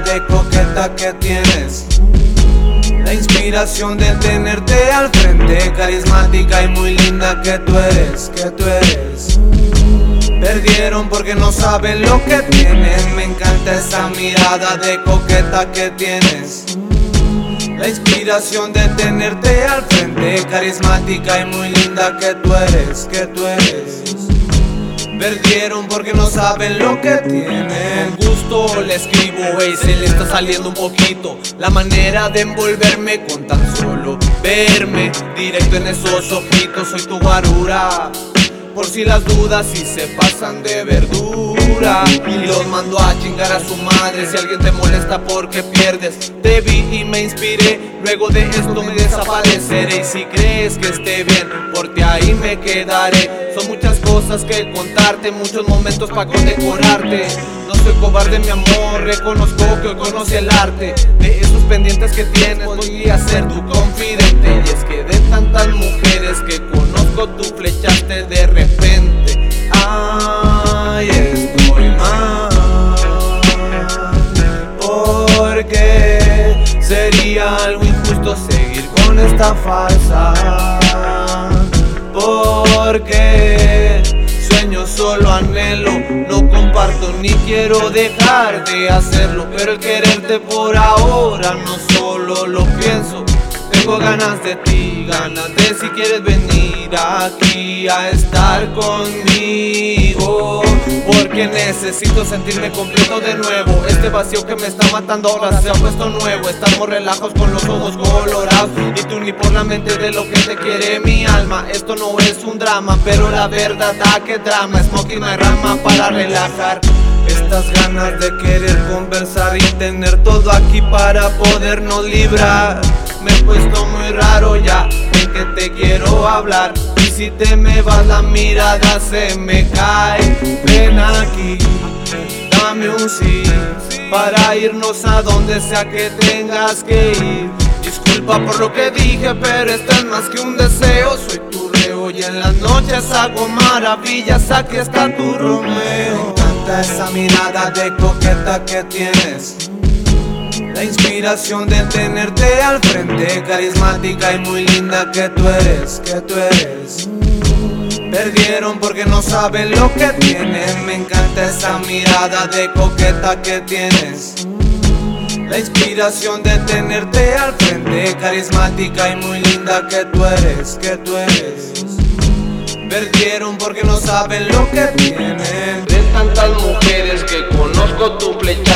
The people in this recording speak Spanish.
de coqueta que tienes. La inspiración de tenerte al frente, carismática y muy linda que tú eres, que tú eres. Perdieron porque no saben lo que tienen. Me encanta esa mirada de coqueta que tienes. La inspiración de tenerte al frente, carismática y muy linda que tú eres, que tú eres. Perdieron porque no saben lo que tienen. Gusto le escribo, y se le está saliendo un poquito. La manera de envolverme con tan solo verme directo en esos ojitos. Soy tu guarura. Por si las dudas si se pasan de verdura Y los mando a chingar a su madre Si alguien te molesta porque pierdes Te vi y me inspiré Luego de esto me desapareceré Y si crees que esté bien Porque ahí me quedaré cosas que contarte Muchos momentos para condecorarte. No soy cobarde mi amor Reconozco que hoy conocí el arte. De esos pendientes que tienes Voy a ser tu confidente. Y es que de tantas mujeres que conozco Tú flechaste de repente. Ay, estoy mal Porque sería algo injusto seguir con esta falsa ni quiero dejar de hacerlo Pero el quererte por ahora no solo lo pienso. Tengo ganas de ti, ganas de si quieres venir aquí a estar conmigo. Porque necesito sentirme completo de nuevo. Este vacío que me está matando ahora se ha puesto nuevo. Estamos relajos con los ojos colorados. Y tú ni por la mente de lo que te quiere mi alma. Esto no es un drama, pero la verdad da que drama Smoking my rama para relajar estas ganas de querer conversar y tener todo aquí para podernos librar. Me he puesto muy raro ya en que te quiero hablar. Y si te me vas la mirada se me cae. Ven aquí, dame un sí Para irnos a donde sea que tengas que ir. Disculpa por lo que dije pero esto es más que un deseo. Soy tu reo y en las noches hago maravillas. Aquí está tu Romeo esa mirada de coqueta que tienes. La inspiración de tenerte al frente, carismática y muy linda que tú eres, que tú eres. Perdieron porque no saben lo que tienen. Me encanta esa mirada de coqueta que tienes. La inspiración de tenerte al frente, carismática y muy linda que tú eres, que tú eres. Perdieron porque no saben lo que tienen. Tantas mujeres que conozco tu flecha